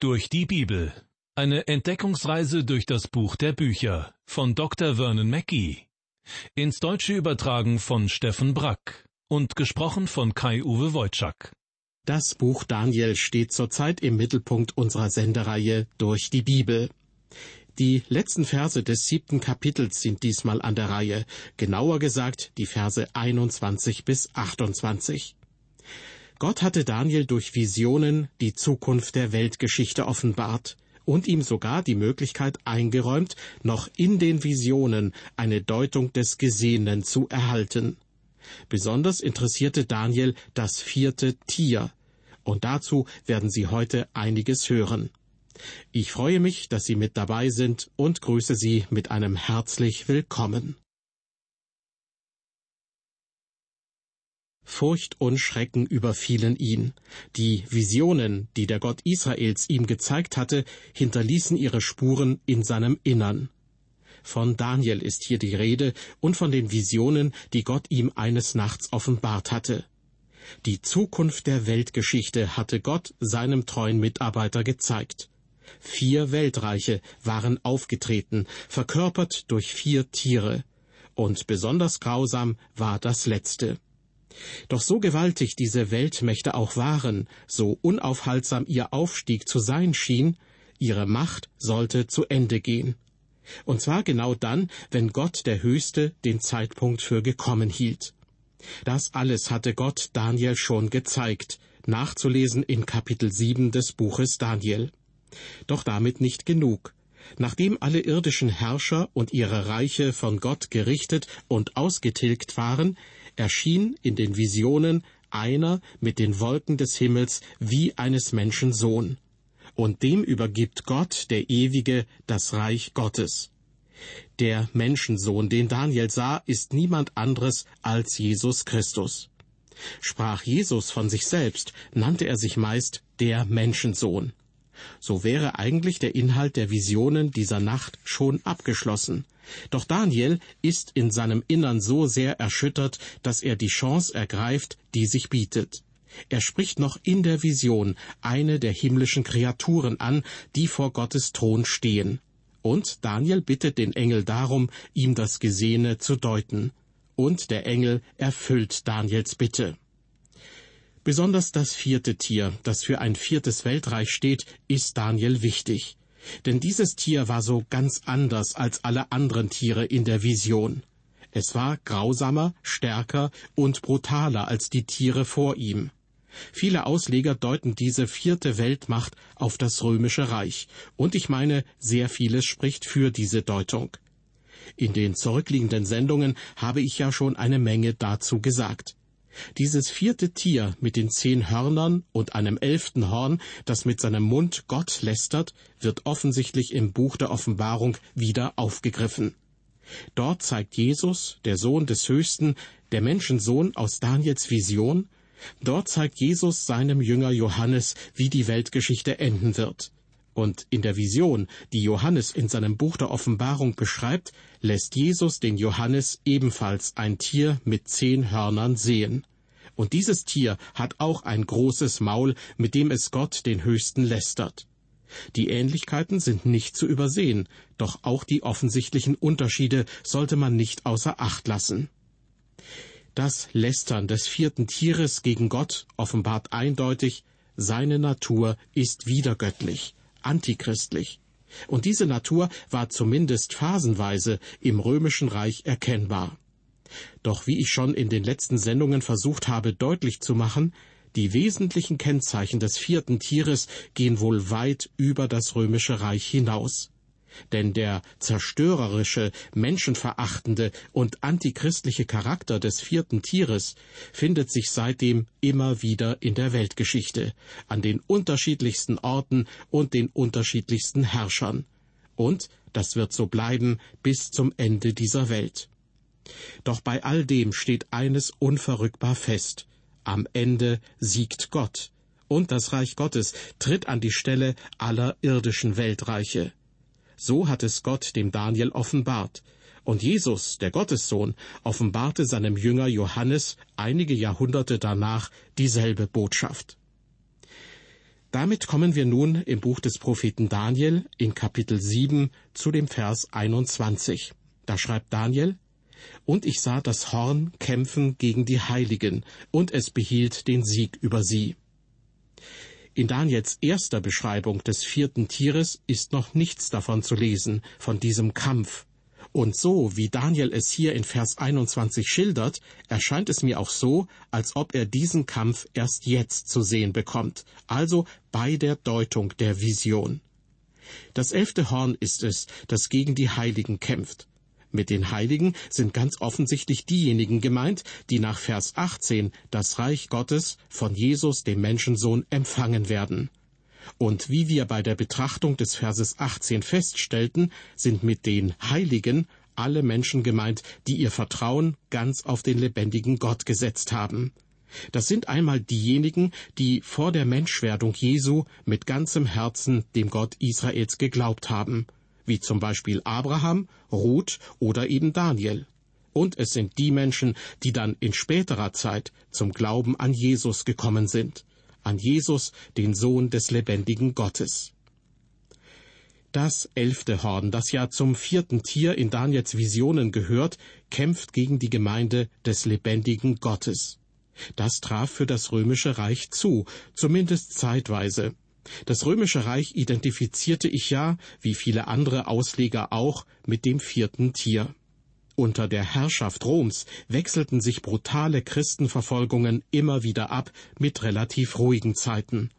Durch die Bibel. Eine Entdeckungsreise durch das Buch der Bücher von Dr. Vernon Mackey. Ins Deutsche übertragen von Steffen Brack und gesprochen von Kai-Uwe Wojczak. Das Buch Daniel steht zurzeit im Mittelpunkt unserer Sendereihe Durch die Bibel. Die letzten Verse des siebten Kapitels sind diesmal an der Reihe, genauer gesagt die Verse 21 bis 28. Gott hatte Daniel durch Visionen die Zukunft der Weltgeschichte offenbart und ihm sogar die Möglichkeit eingeräumt, noch in den Visionen eine Deutung des Gesehenen zu erhalten. Besonders interessierte Daniel das vierte Tier, und dazu werden Sie heute einiges hören. Ich freue mich, dass Sie mit dabei sind und grüße Sie mit einem herzlich willkommen. Furcht und Schrecken überfielen ihn. Die Visionen, die der Gott Israels ihm gezeigt hatte, hinterließen ihre Spuren in seinem Innern. Von Daniel ist hier die Rede und von den Visionen, die Gott ihm eines Nachts offenbart hatte. Die Zukunft der Weltgeschichte hatte Gott seinem treuen Mitarbeiter gezeigt. Vier Weltreiche waren aufgetreten, verkörpert durch vier Tiere, und besonders grausam war das letzte. Doch so gewaltig diese Weltmächte auch waren, so unaufhaltsam ihr Aufstieg zu sein schien, ihre Macht sollte zu Ende gehen. Und zwar genau dann, wenn Gott der Höchste den Zeitpunkt für gekommen hielt. Das alles hatte Gott Daniel schon gezeigt, nachzulesen in Kapitel 7 des Buches Daniel. Doch damit nicht genug. Nachdem alle irdischen Herrscher und ihre Reiche von Gott gerichtet und ausgetilgt waren, erschien in den Visionen einer mit den Wolken des Himmels wie eines Menschen Sohn. Und dem übergibt Gott, der Ewige, das Reich Gottes. Der Menschensohn, den Daniel sah, ist niemand anderes als Jesus Christus. Sprach Jesus von sich selbst, nannte er sich meist der Menschensohn. So wäre eigentlich der Inhalt der Visionen dieser Nacht schon abgeschlossen. Doch Daniel ist in seinem Innern so sehr erschüttert, dass er die Chance ergreift, die sich bietet. Er spricht noch in der Vision eine der himmlischen Kreaturen an, die vor Gottes Thron stehen. Und Daniel bittet den Engel darum, ihm das Gesehene zu deuten. Und der Engel erfüllt Daniels Bitte. Besonders das vierte Tier, das für ein viertes Weltreich steht, ist Daniel wichtig. Denn dieses Tier war so ganz anders als alle anderen Tiere in der Vision. Es war grausamer, stärker und brutaler als die Tiere vor ihm. Viele Ausleger deuten diese vierte Weltmacht auf das römische Reich, und ich meine, sehr vieles spricht für diese Deutung. In den zurückliegenden Sendungen habe ich ja schon eine Menge dazu gesagt. Dieses vierte Tier mit den zehn Hörnern und einem elften Horn, das mit seinem Mund Gott lästert, wird offensichtlich im Buch der Offenbarung wieder aufgegriffen. Dort zeigt Jesus, der Sohn des Höchsten, der Menschensohn aus Daniels Vision, dort zeigt Jesus seinem Jünger Johannes, wie die Weltgeschichte enden wird. Und in der Vision, die Johannes in seinem Buch der Offenbarung beschreibt, lässt Jesus den Johannes ebenfalls ein Tier mit zehn Hörnern sehen. Und dieses Tier hat auch ein großes Maul, mit dem es Gott den Höchsten lästert. Die Ähnlichkeiten sind nicht zu übersehen, doch auch die offensichtlichen Unterschiede sollte man nicht außer Acht lassen. Das Lästern des vierten Tieres gegen Gott offenbart eindeutig, seine Natur ist wiedergöttlich antichristlich. Und diese Natur war zumindest phasenweise im römischen Reich erkennbar. Doch wie ich schon in den letzten Sendungen versucht habe deutlich zu machen, die wesentlichen Kennzeichen des vierten Tieres gehen wohl weit über das römische Reich hinaus denn der zerstörerische, menschenverachtende und antichristliche Charakter des vierten Tieres findet sich seitdem immer wieder in der Weltgeschichte, an den unterschiedlichsten Orten und den unterschiedlichsten Herrschern. Und das wird so bleiben bis zum Ende dieser Welt. Doch bei all dem steht eines unverrückbar fest. Am Ende siegt Gott, und das Reich Gottes tritt an die Stelle aller irdischen Weltreiche. So hat es Gott dem Daniel offenbart. Und Jesus, der Gottessohn, offenbarte seinem Jünger Johannes einige Jahrhunderte danach dieselbe Botschaft. Damit kommen wir nun im Buch des Propheten Daniel in Kapitel 7 zu dem Vers 21. Da schreibt Daniel, Und ich sah das Horn kämpfen gegen die Heiligen, und es behielt den Sieg über sie. In Daniels erster Beschreibung des vierten Tieres ist noch nichts davon zu lesen, von diesem Kampf. Und so, wie Daniel es hier in Vers 21 schildert, erscheint es mir auch so, als ob er diesen Kampf erst jetzt zu sehen bekommt, also bei der Deutung der Vision. Das elfte Horn ist es, das gegen die Heiligen kämpft. Mit den Heiligen sind ganz offensichtlich diejenigen gemeint, die nach Vers 18 das Reich Gottes von Jesus, dem Menschensohn, empfangen werden. Und wie wir bei der Betrachtung des Verses 18 feststellten, sind mit den Heiligen alle Menschen gemeint, die ihr Vertrauen ganz auf den lebendigen Gott gesetzt haben. Das sind einmal diejenigen, die vor der Menschwerdung Jesu mit ganzem Herzen dem Gott Israels geglaubt haben, wie zum Beispiel Abraham, Ruth oder eben Daniel. Und es sind die Menschen, die dann in späterer Zeit zum Glauben an Jesus gekommen sind, an Jesus, den Sohn des lebendigen Gottes. Das elfte Horn, das ja zum vierten Tier in Daniels Visionen gehört, kämpft gegen die Gemeinde des lebendigen Gottes. Das traf für das römische Reich zu, zumindest zeitweise. Das römische Reich identifizierte ich ja, wie viele andere Ausleger auch, mit dem vierten Tier. Unter der Herrschaft Roms wechselten sich brutale Christenverfolgungen immer wieder ab mit relativ ruhigen Zeiten.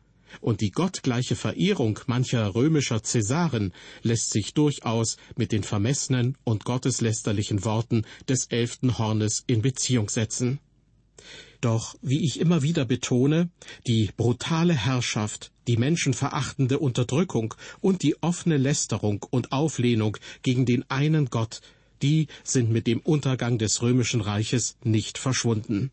Und die gottgleiche Verehrung mancher römischer Cäsaren lässt sich durchaus mit den vermessenen und gotteslästerlichen Worten des elften Hornes in Beziehung setzen. Doch, wie ich immer wieder betone, die brutale Herrschaft, die menschenverachtende Unterdrückung und die offene Lästerung und Auflehnung gegen den einen Gott, die sind mit dem Untergang des römischen Reiches nicht verschwunden.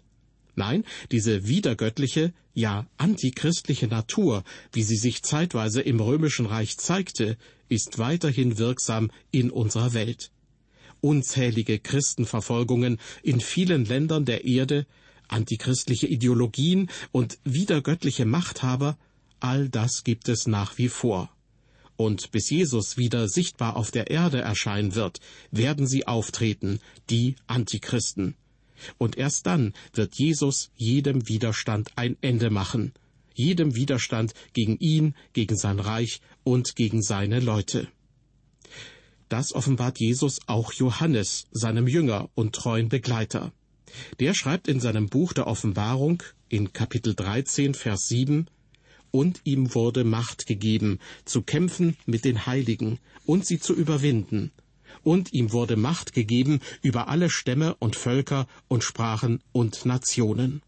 Nein, diese widergöttliche, ja antichristliche Natur, wie sie sich zeitweise im römischen Reich zeigte, ist weiterhin wirksam in unserer Welt. Unzählige Christenverfolgungen in vielen Ländern der Erde antichristliche Ideologien und widergöttliche Machthaber, all das gibt es nach wie vor. Und bis Jesus wieder sichtbar auf der Erde erscheinen wird, werden sie auftreten, die Antichristen. Und erst dann wird Jesus jedem Widerstand ein Ende machen, jedem Widerstand gegen ihn, gegen sein Reich und gegen seine Leute. Das offenbart Jesus auch Johannes, seinem Jünger und treuen Begleiter. Der schreibt in seinem Buch der Offenbarung in Kapitel 13, Vers 7, und ihm wurde Macht gegeben, zu kämpfen mit den Heiligen und sie zu überwinden. Und ihm wurde Macht gegeben über alle Stämme und Völker und Sprachen und Nationen.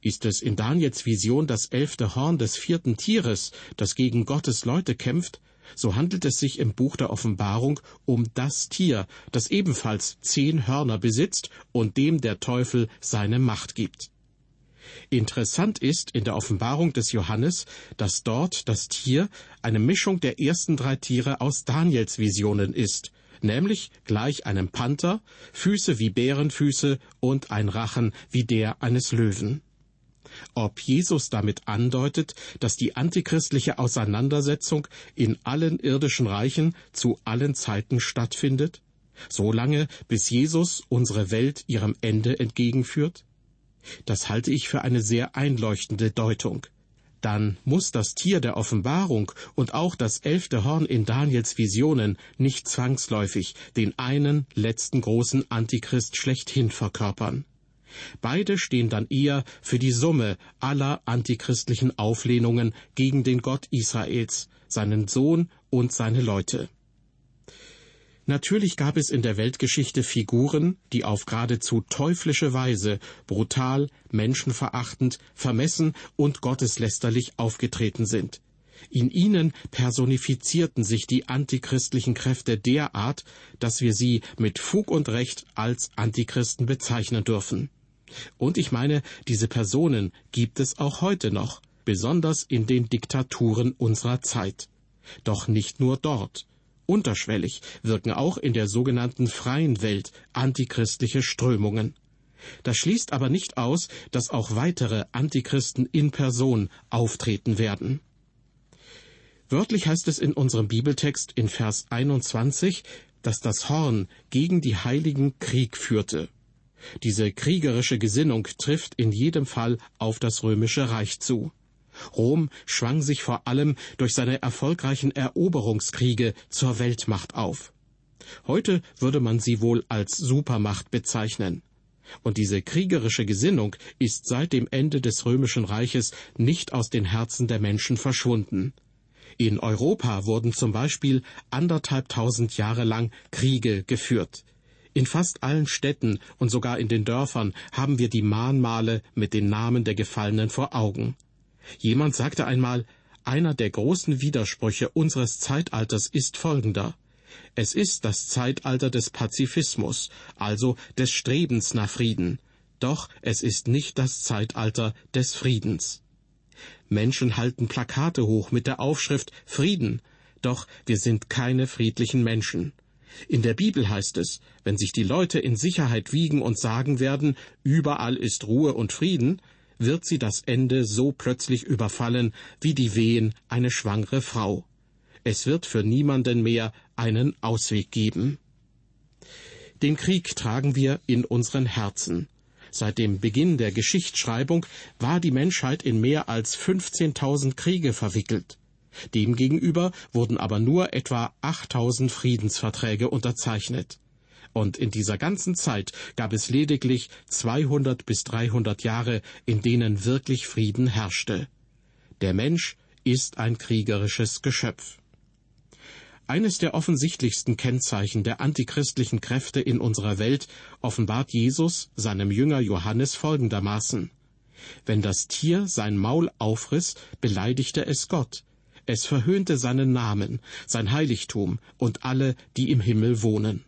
Ist es in Daniels Vision das elfte Horn des vierten Tieres, das gegen Gottes Leute kämpft, so handelt es sich im Buch der Offenbarung um das Tier, das ebenfalls zehn Hörner besitzt und dem der Teufel seine Macht gibt. Interessant ist in der Offenbarung des Johannes, dass dort das Tier eine Mischung der ersten drei Tiere aus Daniels Visionen ist, nämlich gleich einem Panther, Füße wie Bärenfüße und ein Rachen wie der eines Löwen ob Jesus damit andeutet, dass die antichristliche Auseinandersetzung in allen irdischen Reichen zu allen Zeiten stattfindet, solange bis Jesus unsere Welt ihrem Ende entgegenführt? Das halte ich für eine sehr einleuchtende Deutung. Dann muss das Tier der Offenbarung und auch das elfte Horn in Daniels Visionen nicht zwangsläufig den einen letzten großen Antichrist schlechthin verkörpern. Beide stehen dann eher für die Summe aller antichristlichen Auflehnungen gegen den Gott Israels, seinen Sohn und seine Leute. Natürlich gab es in der Weltgeschichte Figuren, die auf geradezu teuflische Weise brutal, menschenverachtend, vermessen und gotteslästerlich aufgetreten sind. In ihnen personifizierten sich die antichristlichen Kräfte derart, dass wir sie mit Fug und Recht als Antichristen bezeichnen dürfen. Und ich meine, diese Personen gibt es auch heute noch, besonders in den Diktaturen unserer Zeit. Doch nicht nur dort. Unterschwellig wirken auch in der sogenannten freien Welt antichristliche Strömungen. Das schließt aber nicht aus, dass auch weitere Antichristen in Person auftreten werden. Wörtlich heißt es in unserem Bibeltext in Vers 21, dass das Horn gegen die Heiligen Krieg führte. Diese kriegerische Gesinnung trifft in jedem Fall auf das römische Reich zu. Rom schwang sich vor allem durch seine erfolgreichen Eroberungskriege zur Weltmacht auf. Heute würde man sie wohl als Supermacht bezeichnen. Und diese kriegerische Gesinnung ist seit dem Ende des römischen Reiches nicht aus den Herzen der Menschen verschwunden. In Europa wurden zum Beispiel anderthalbtausend Jahre lang Kriege geführt. In fast allen Städten und sogar in den Dörfern haben wir die Mahnmale mit den Namen der Gefallenen vor Augen. Jemand sagte einmal, einer der großen Widersprüche unseres Zeitalters ist folgender. Es ist das Zeitalter des Pazifismus, also des Strebens nach Frieden. Doch es ist nicht das Zeitalter des Friedens. Menschen halten Plakate hoch mit der Aufschrift Frieden, doch wir sind keine friedlichen Menschen. In der Bibel heißt es, wenn sich die Leute in Sicherheit wiegen und sagen werden, überall ist Ruhe und Frieden, wird sie das Ende so plötzlich überfallen wie die Wehen eine schwangere Frau. Es wird für niemanden mehr einen Ausweg geben. Den Krieg tragen wir in unseren Herzen. Seit dem Beginn der Geschichtsschreibung war die Menschheit in mehr als 15.000 Kriege verwickelt. Demgegenüber wurden aber nur etwa 8000 Friedensverträge unterzeichnet. Und in dieser ganzen Zeit gab es lediglich 200 bis 300 Jahre, in denen wirklich Frieden herrschte. Der Mensch ist ein kriegerisches Geschöpf. Eines der offensichtlichsten Kennzeichen der antichristlichen Kräfte in unserer Welt offenbart Jesus seinem Jünger Johannes folgendermaßen. Wenn das Tier sein Maul aufriss, beleidigte es Gott. Es verhöhnte seinen Namen, sein Heiligtum und alle, die im Himmel wohnen.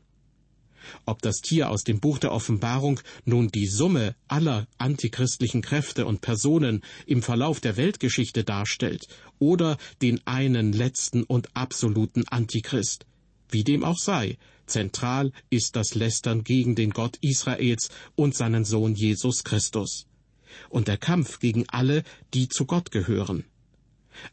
Ob das Tier aus dem Buch der Offenbarung nun die Summe aller antichristlichen Kräfte und Personen im Verlauf der Weltgeschichte darstellt oder den einen letzten und absoluten Antichrist. Wie dem auch sei, zentral ist das Lästern gegen den Gott Israels und seinen Sohn Jesus Christus. Und der Kampf gegen alle, die zu Gott gehören.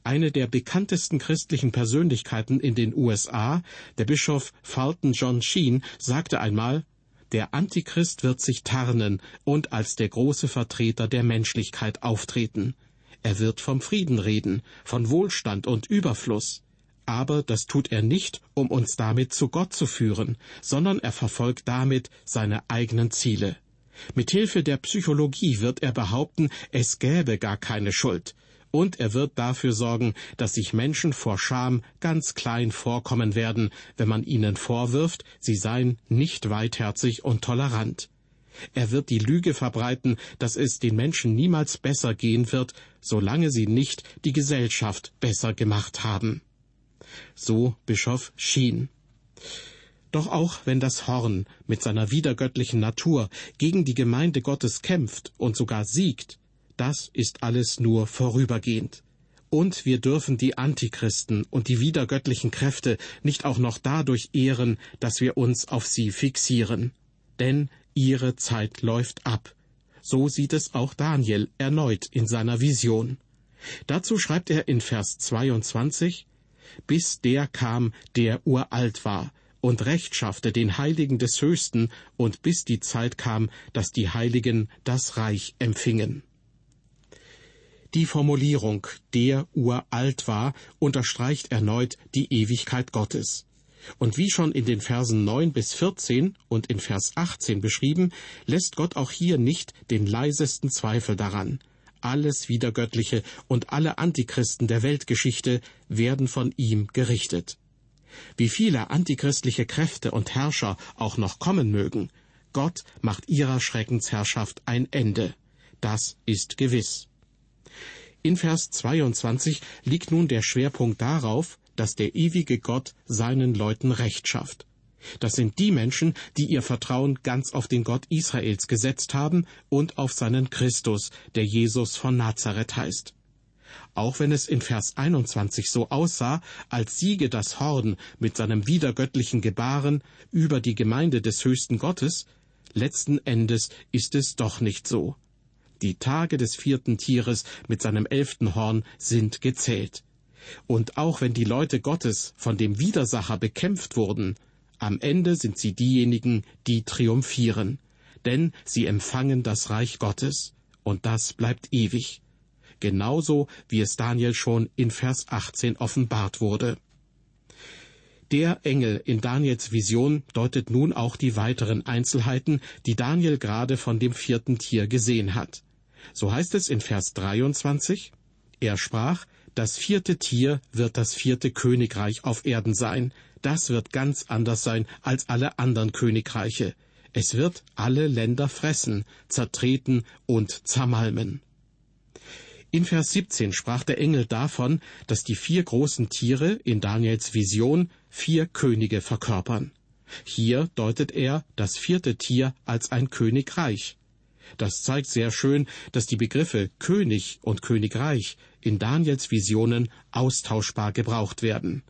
Eine der bekanntesten christlichen Persönlichkeiten in den USA, der Bischof Fulton John Sheen, sagte einmal, der Antichrist wird sich tarnen und als der große Vertreter der Menschlichkeit auftreten. Er wird vom Frieden reden, von Wohlstand und Überfluss. Aber das tut er nicht, um uns damit zu Gott zu führen, sondern er verfolgt damit seine eigenen Ziele. Mit Hilfe der Psychologie wird er behaupten, es gäbe gar keine Schuld und er wird dafür sorgen, dass sich Menschen vor Scham ganz klein vorkommen werden, wenn man ihnen vorwirft, sie seien nicht weitherzig und tolerant. Er wird die Lüge verbreiten, dass es den Menschen niemals besser gehen wird, solange sie nicht die Gesellschaft besser gemacht haben. So Bischof Schien. Doch auch wenn das Horn mit seiner wiedergöttlichen Natur gegen die Gemeinde Gottes kämpft und sogar siegt, das ist alles nur vorübergehend. Und wir dürfen die Antichristen und die widergöttlichen Kräfte nicht auch noch dadurch ehren, dass wir uns auf sie fixieren. Denn ihre Zeit läuft ab. So sieht es auch Daniel erneut in seiner Vision. Dazu schreibt er in Vers 22, bis der kam, der uralt war, und Recht schaffte den Heiligen des Höchsten, und bis die Zeit kam, dass die Heiligen das Reich empfingen. Die Formulierung der uralt war unterstreicht erneut die Ewigkeit Gottes. Und wie schon in den Versen 9 bis 14 und in Vers 18 beschrieben, lässt Gott auch hier nicht den leisesten Zweifel daran. Alles Wiedergöttliche und alle Antichristen der Weltgeschichte werden von ihm gerichtet. Wie viele antichristliche Kräfte und Herrscher auch noch kommen mögen, Gott macht ihrer Schreckensherrschaft ein Ende. Das ist gewiss. In Vers 22 liegt nun der Schwerpunkt darauf, dass der ewige Gott seinen Leuten Recht schafft. Das sind die Menschen, die ihr Vertrauen ganz auf den Gott Israels gesetzt haben und auf seinen Christus, der Jesus von Nazareth heißt. Auch wenn es in Vers 21 so aussah, als siege das Horn mit seinem wiedergöttlichen Gebaren über die Gemeinde des höchsten Gottes, letzten Endes ist es doch nicht so. Die Tage des vierten Tieres mit seinem elften Horn sind gezählt. Und auch wenn die Leute Gottes von dem Widersacher bekämpft wurden, am Ende sind sie diejenigen, die triumphieren, denn sie empfangen das Reich Gottes, und das bleibt ewig, genauso wie es Daniel schon in Vers 18 offenbart wurde. Der Engel in Daniels Vision deutet nun auch die weiteren Einzelheiten, die Daniel gerade von dem vierten Tier gesehen hat. So heißt es in Vers 23, er sprach, das vierte Tier wird das vierte Königreich auf Erden sein. Das wird ganz anders sein als alle anderen Königreiche. Es wird alle Länder fressen, zertreten und zermalmen. In Vers 17 sprach der Engel davon, dass die vier großen Tiere in Daniels Vision vier Könige verkörpern. Hier deutet er das vierte Tier als ein Königreich. Das zeigt sehr schön, dass die Begriffe König und Königreich in Daniels Visionen austauschbar gebraucht werden.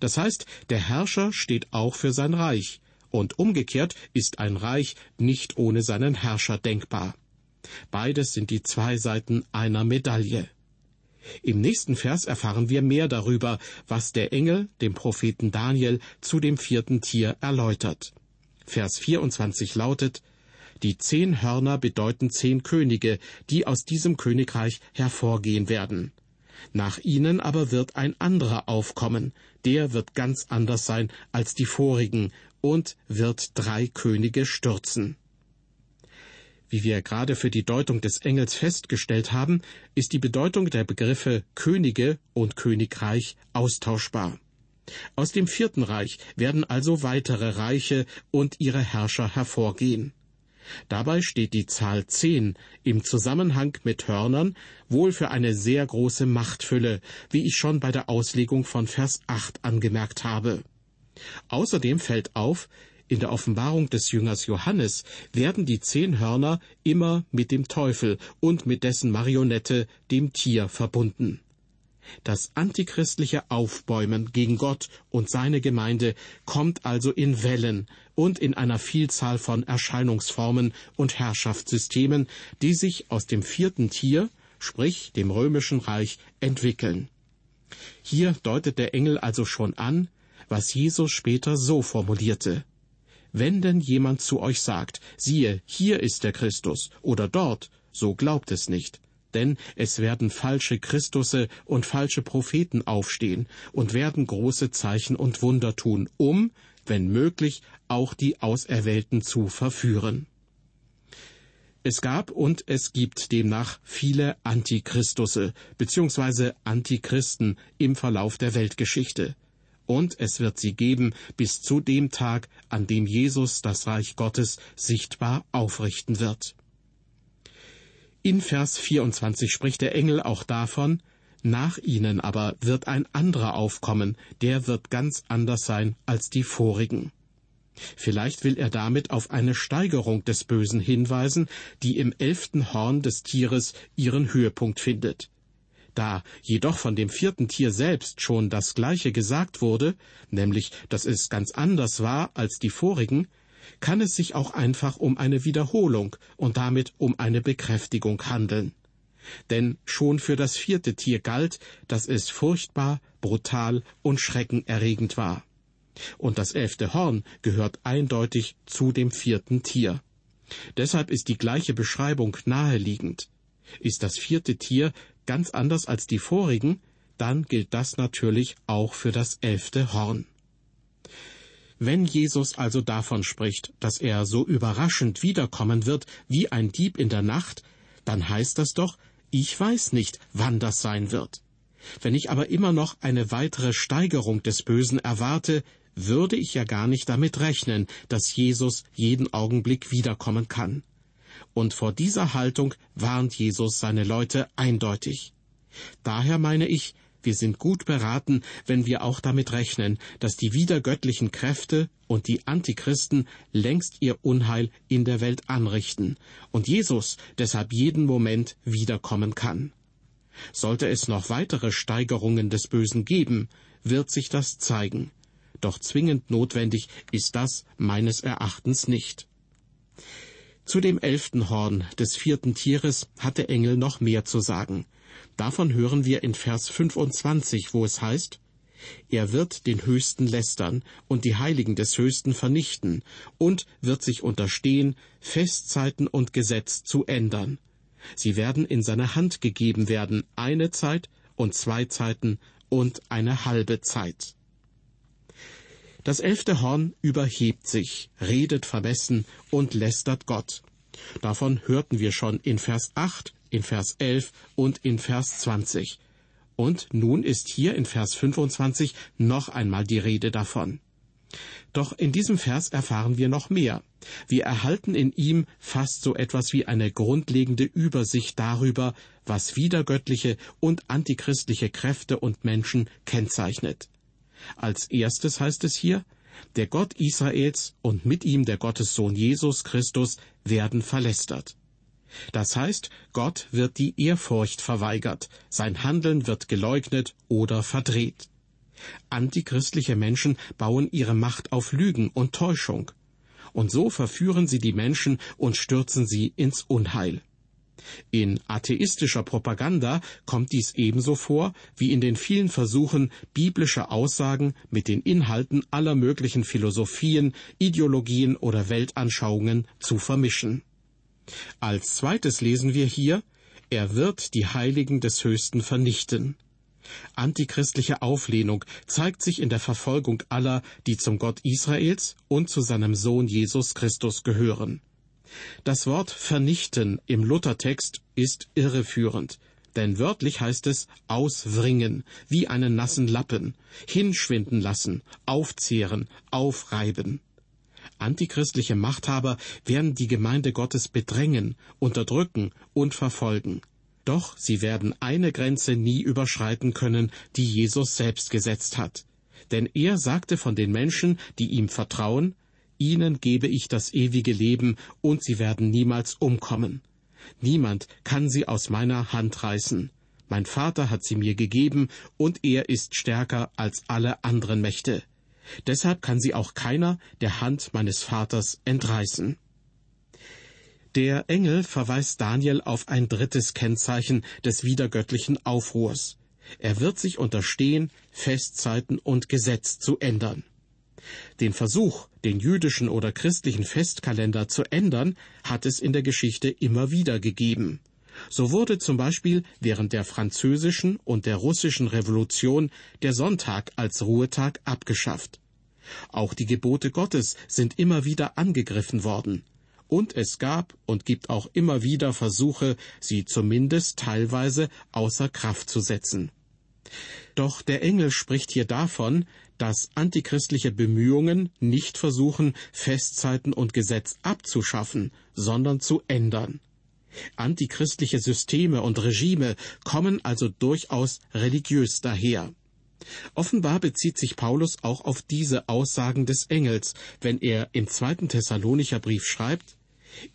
Das heißt, der Herrscher steht auch für sein Reich, und umgekehrt ist ein Reich nicht ohne seinen Herrscher denkbar. Beides sind die zwei Seiten einer Medaille. Im nächsten Vers erfahren wir mehr darüber, was der Engel dem Propheten Daniel zu dem vierten Tier erläutert. Vers 24 lautet, die zehn Hörner bedeuten zehn Könige, die aus diesem Königreich hervorgehen werden. Nach ihnen aber wird ein anderer aufkommen, der wird ganz anders sein als die vorigen und wird drei Könige stürzen. Wie wir gerade für die Deutung des Engels festgestellt haben, ist die Bedeutung der Begriffe Könige und Königreich austauschbar. Aus dem vierten Reich werden also weitere Reiche und ihre Herrscher hervorgehen. Dabei steht die Zahl zehn im Zusammenhang mit Hörnern wohl für eine sehr große Machtfülle, wie ich schon bei der Auslegung von Vers 8 angemerkt habe. Außerdem fällt auf, in der Offenbarung des Jüngers Johannes werden die zehn Hörner immer mit dem Teufel und mit dessen Marionette, dem Tier, verbunden. Das antichristliche Aufbäumen gegen Gott und seine Gemeinde kommt also in Wellen und in einer Vielzahl von Erscheinungsformen und Herrschaftssystemen, die sich aus dem vierten Tier, sprich dem römischen Reich, entwickeln. Hier deutet der Engel also schon an, was Jesus später so formulierte. Wenn denn jemand zu euch sagt, siehe, hier ist der Christus oder dort, so glaubt es nicht denn es werden falsche Christusse und falsche Propheten aufstehen und werden große Zeichen und Wunder tun, um, wenn möglich, auch die Auserwählten zu verführen. Es gab und es gibt demnach viele Antichristusse bzw. Antichristen im Verlauf der Weltgeschichte. Und es wird sie geben bis zu dem Tag, an dem Jesus das Reich Gottes sichtbar aufrichten wird. In Vers 24 spricht der Engel auch davon, nach ihnen aber wird ein anderer aufkommen, der wird ganz anders sein als die vorigen. Vielleicht will er damit auf eine Steigerung des Bösen hinweisen, die im elften Horn des Tieres ihren Höhepunkt findet. Da jedoch von dem vierten Tier selbst schon das Gleiche gesagt wurde, nämlich, dass es ganz anders war als die vorigen, kann es sich auch einfach um eine Wiederholung und damit um eine Bekräftigung handeln. Denn schon für das vierte Tier galt, dass es furchtbar, brutal und schreckenerregend war. Und das elfte Horn gehört eindeutig zu dem vierten Tier. Deshalb ist die gleiche Beschreibung naheliegend. Ist das vierte Tier ganz anders als die vorigen, dann gilt das natürlich auch für das elfte Horn. Wenn Jesus also davon spricht, dass er so überraschend wiederkommen wird wie ein Dieb in der Nacht, dann heißt das doch, ich weiß nicht, wann das sein wird. Wenn ich aber immer noch eine weitere Steigerung des Bösen erwarte, würde ich ja gar nicht damit rechnen, dass Jesus jeden Augenblick wiederkommen kann. Und vor dieser Haltung warnt Jesus seine Leute eindeutig. Daher meine ich, wir sind gut beraten, wenn wir auch damit rechnen, dass die wiedergöttlichen Kräfte und die Antichristen längst ihr Unheil in der Welt anrichten und Jesus deshalb jeden Moment wiederkommen kann. Sollte es noch weitere Steigerungen des Bösen geben, wird sich das zeigen. Doch zwingend notwendig ist das meines Erachtens nicht. Zu dem elften Horn des vierten Tieres hat der Engel noch mehr zu sagen. Davon hören wir in Vers 25, wo es heißt, er wird den Höchsten lästern und die Heiligen des Höchsten vernichten und wird sich unterstehen, Festzeiten und Gesetz zu ändern. Sie werden in seine Hand gegeben werden, eine Zeit und zwei Zeiten und eine halbe Zeit. Das elfte Horn überhebt sich, redet vermessen und lästert Gott. Davon hörten wir schon in Vers 8, in Vers 11 und in Vers 20. Und nun ist hier in Vers 25 noch einmal die Rede davon. Doch in diesem Vers erfahren wir noch mehr. Wir erhalten in ihm fast so etwas wie eine grundlegende Übersicht darüber, was widergöttliche und antichristliche Kräfte und Menschen kennzeichnet. Als erstes heißt es hier, der Gott Israels und mit ihm der Gottessohn Jesus Christus werden verlästert. Das heißt, Gott wird die Ehrfurcht verweigert, sein Handeln wird geleugnet oder verdreht. Antichristliche Menschen bauen ihre Macht auf Lügen und Täuschung. Und so verführen sie die Menschen und stürzen sie ins Unheil. In atheistischer Propaganda kommt dies ebenso vor wie in den vielen Versuchen, biblische Aussagen mit den Inhalten aller möglichen Philosophien, Ideologien oder Weltanschauungen zu vermischen. Als zweites lesen wir hier, er wird die Heiligen des Höchsten vernichten. Antichristliche Auflehnung zeigt sich in der Verfolgung aller, die zum Gott Israels und zu seinem Sohn Jesus Christus gehören. Das Wort vernichten im Luthertext ist irreführend, denn wörtlich heißt es auswringen, wie einen nassen Lappen, hinschwinden lassen, aufzehren, aufreiben. Antichristliche Machthaber werden die Gemeinde Gottes bedrängen, unterdrücken und verfolgen. Doch sie werden eine Grenze nie überschreiten können, die Jesus selbst gesetzt hat. Denn er sagte von den Menschen, die ihm vertrauen, Ihnen gebe ich das ewige Leben, und sie werden niemals umkommen. Niemand kann sie aus meiner Hand reißen. Mein Vater hat sie mir gegeben, und er ist stärker als alle anderen Mächte. Deshalb kann sie auch keiner der Hand meines Vaters entreißen. Der Engel verweist Daniel auf ein drittes Kennzeichen des wiedergöttlichen Aufruhrs. Er wird sich unterstehen, Festzeiten und Gesetz zu ändern. Den Versuch, den jüdischen oder christlichen Festkalender zu ändern, hat es in der Geschichte immer wieder gegeben. So wurde zum Beispiel während der französischen und der russischen Revolution der Sonntag als Ruhetag abgeschafft. Auch die Gebote Gottes sind immer wieder angegriffen worden. Und es gab und gibt auch immer wieder Versuche, sie zumindest teilweise außer Kraft zu setzen. Doch der Engel spricht hier davon, dass antichristliche Bemühungen nicht versuchen, Festzeiten und Gesetz abzuschaffen, sondern zu ändern. Antichristliche Systeme und Regime kommen also durchaus religiös daher. Offenbar bezieht sich Paulus auch auf diese Aussagen des Engels, wenn er im zweiten Thessalonicher Brief schreibt,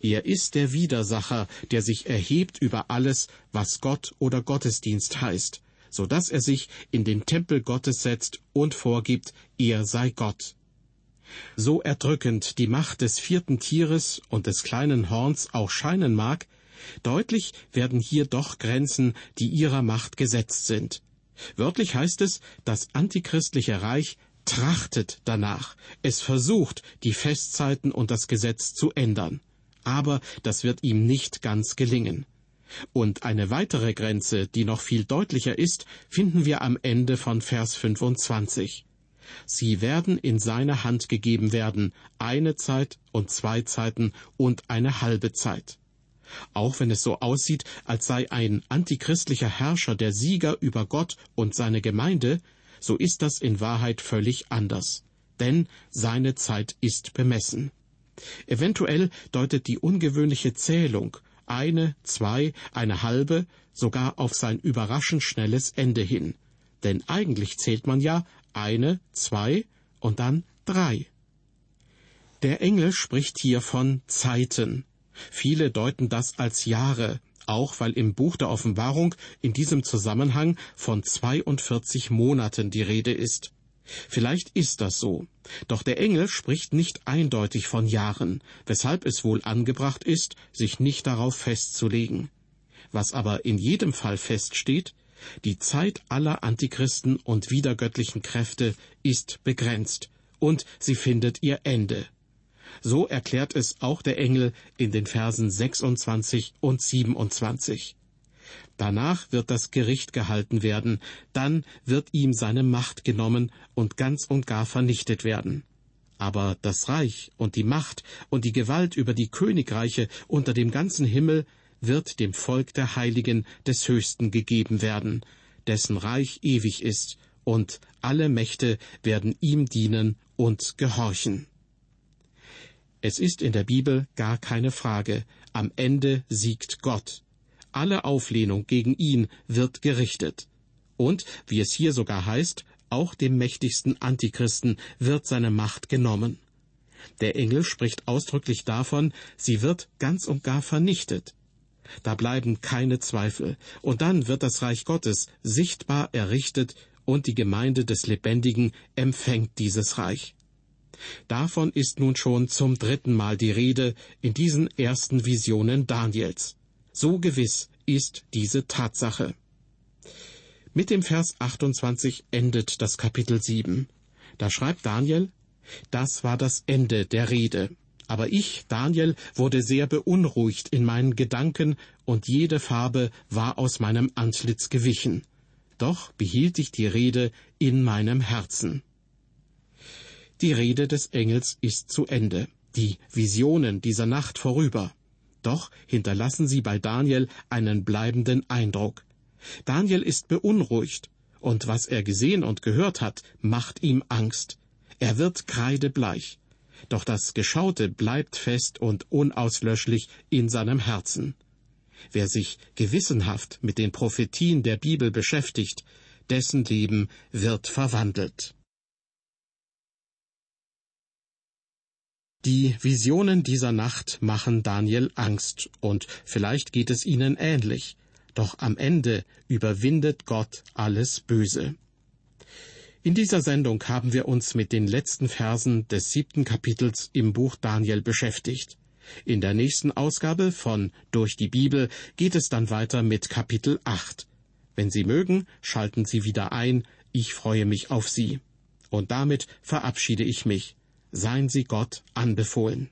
er ist der Widersacher, der sich erhebt über alles, was Gott oder Gottesdienst heißt, so dass er sich in den Tempel Gottes setzt und vorgibt, er sei Gott. So erdrückend die Macht des vierten Tieres und des kleinen Horns auch scheinen mag, deutlich werden hier doch Grenzen, die ihrer Macht gesetzt sind. Wörtlich heißt es, das antichristliche Reich trachtet danach, es versucht, die Festzeiten und das Gesetz zu ändern. Aber das wird ihm nicht ganz gelingen. Und eine weitere Grenze, die noch viel deutlicher ist, finden wir am Ende von Vers 25. Sie werden in seine Hand gegeben werden, eine Zeit und zwei Zeiten und eine halbe Zeit. Auch wenn es so aussieht, als sei ein antichristlicher Herrscher der Sieger über Gott und seine Gemeinde, so ist das in Wahrheit völlig anders. Denn seine Zeit ist bemessen. Eventuell deutet die ungewöhnliche Zählung eine, zwei, eine halbe sogar auf sein überraschend schnelles Ende hin. Denn eigentlich zählt man ja eine, zwei und dann drei. Der Engel spricht hier von Zeiten. Viele deuten das als Jahre, auch weil im Buch der Offenbarung in diesem Zusammenhang von 42 Monaten die Rede ist. Vielleicht ist das so, doch der Engel spricht nicht eindeutig von Jahren, weshalb es wohl angebracht ist, sich nicht darauf festzulegen. Was aber in jedem Fall feststeht, die Zeit aller Antichristen und widergöttlichen Kräfte ist begrenzt, und sie findet ihr Ende. So erklärt es auch der Engel in den Versen 26 und 27. Danach wird das Gericht gehalten werden, dann wird ihm seine Macht genommen und ganz und gar vernichtet werden. Aber das Reich und die Macht und die Gewalt über die Königreiche unter dem ganzen Himmel wird dem Volk der Heiligen des Höchsten gegeben werden, dessen Reich ewig ist, und alle Mächte werden ihm dienen und gehorchen. Es ist in der Bibel gar keine Frage, am Ende siegt Gott. Alle Auflehnung gegen ihn wird gerichtet. Und, wie es hier sogar heißt, auch dem mächtigsten Antichristen wird seine Macht genommen. Der Engel spricht ausdrücklich davon, sie wird ganz und gar vernichtet. Da bleiben keine Zweifel, und dann wird das Reich Gottes sichtbar errichtet und die Gemeinde des Lebendigen empfängt dieses Reich. Davon ist nun schon zum dritten Mal die Rede in diesen ersten Visionen Daniels. So gewiss ist diese Tatsache. Mit dem Vers 28 endet das Kapitel 7. Da schreibt Daniel, das war das Ende der Rede. Aber ich, Daniel, wurde sehr beunruhigt in meinen Gedanken, und jede Farbe war aus meinem Antlitz gewichen. Doch behielt ich die Rede in meinem Herzen. Die Rede des Engels ist zu Ende, die Visionen dieser Nacht vorüber. Doch hinterlassen sie bei Daniel einen bleibenden Eindruck. Daniel ist beunruhigt, und was er gesehen und gehört hat, macht ihm Angst. Er wird kreidebleich. Doch das Geschaute bleibt fest und unauslöschlich in seinem Herzen. Wer sich gewissenhaft mit den Prophetien der Bibel beschäftigt, dessen Leben wird verwandelt. Die Visionen dieser Nacht machen Daniel Angst, und vielleicht geht es ihnen ähnlich, doch am Ende überwindet Gott alles Böse. In dieser Sendung haben wir uns mit den letzten Versen des siebten Kapitels im Buch Daniel beschäftigt. In der nächsten Ausgabe von Durch die Bibel geht es dann weiter mit Kapitel 8. Wenn Sie mögen, schalten Sie wieder ein. Ich freue mich auf Sie. Und damit verabschiede ich mich. Seien Sie Gott anbefohlen.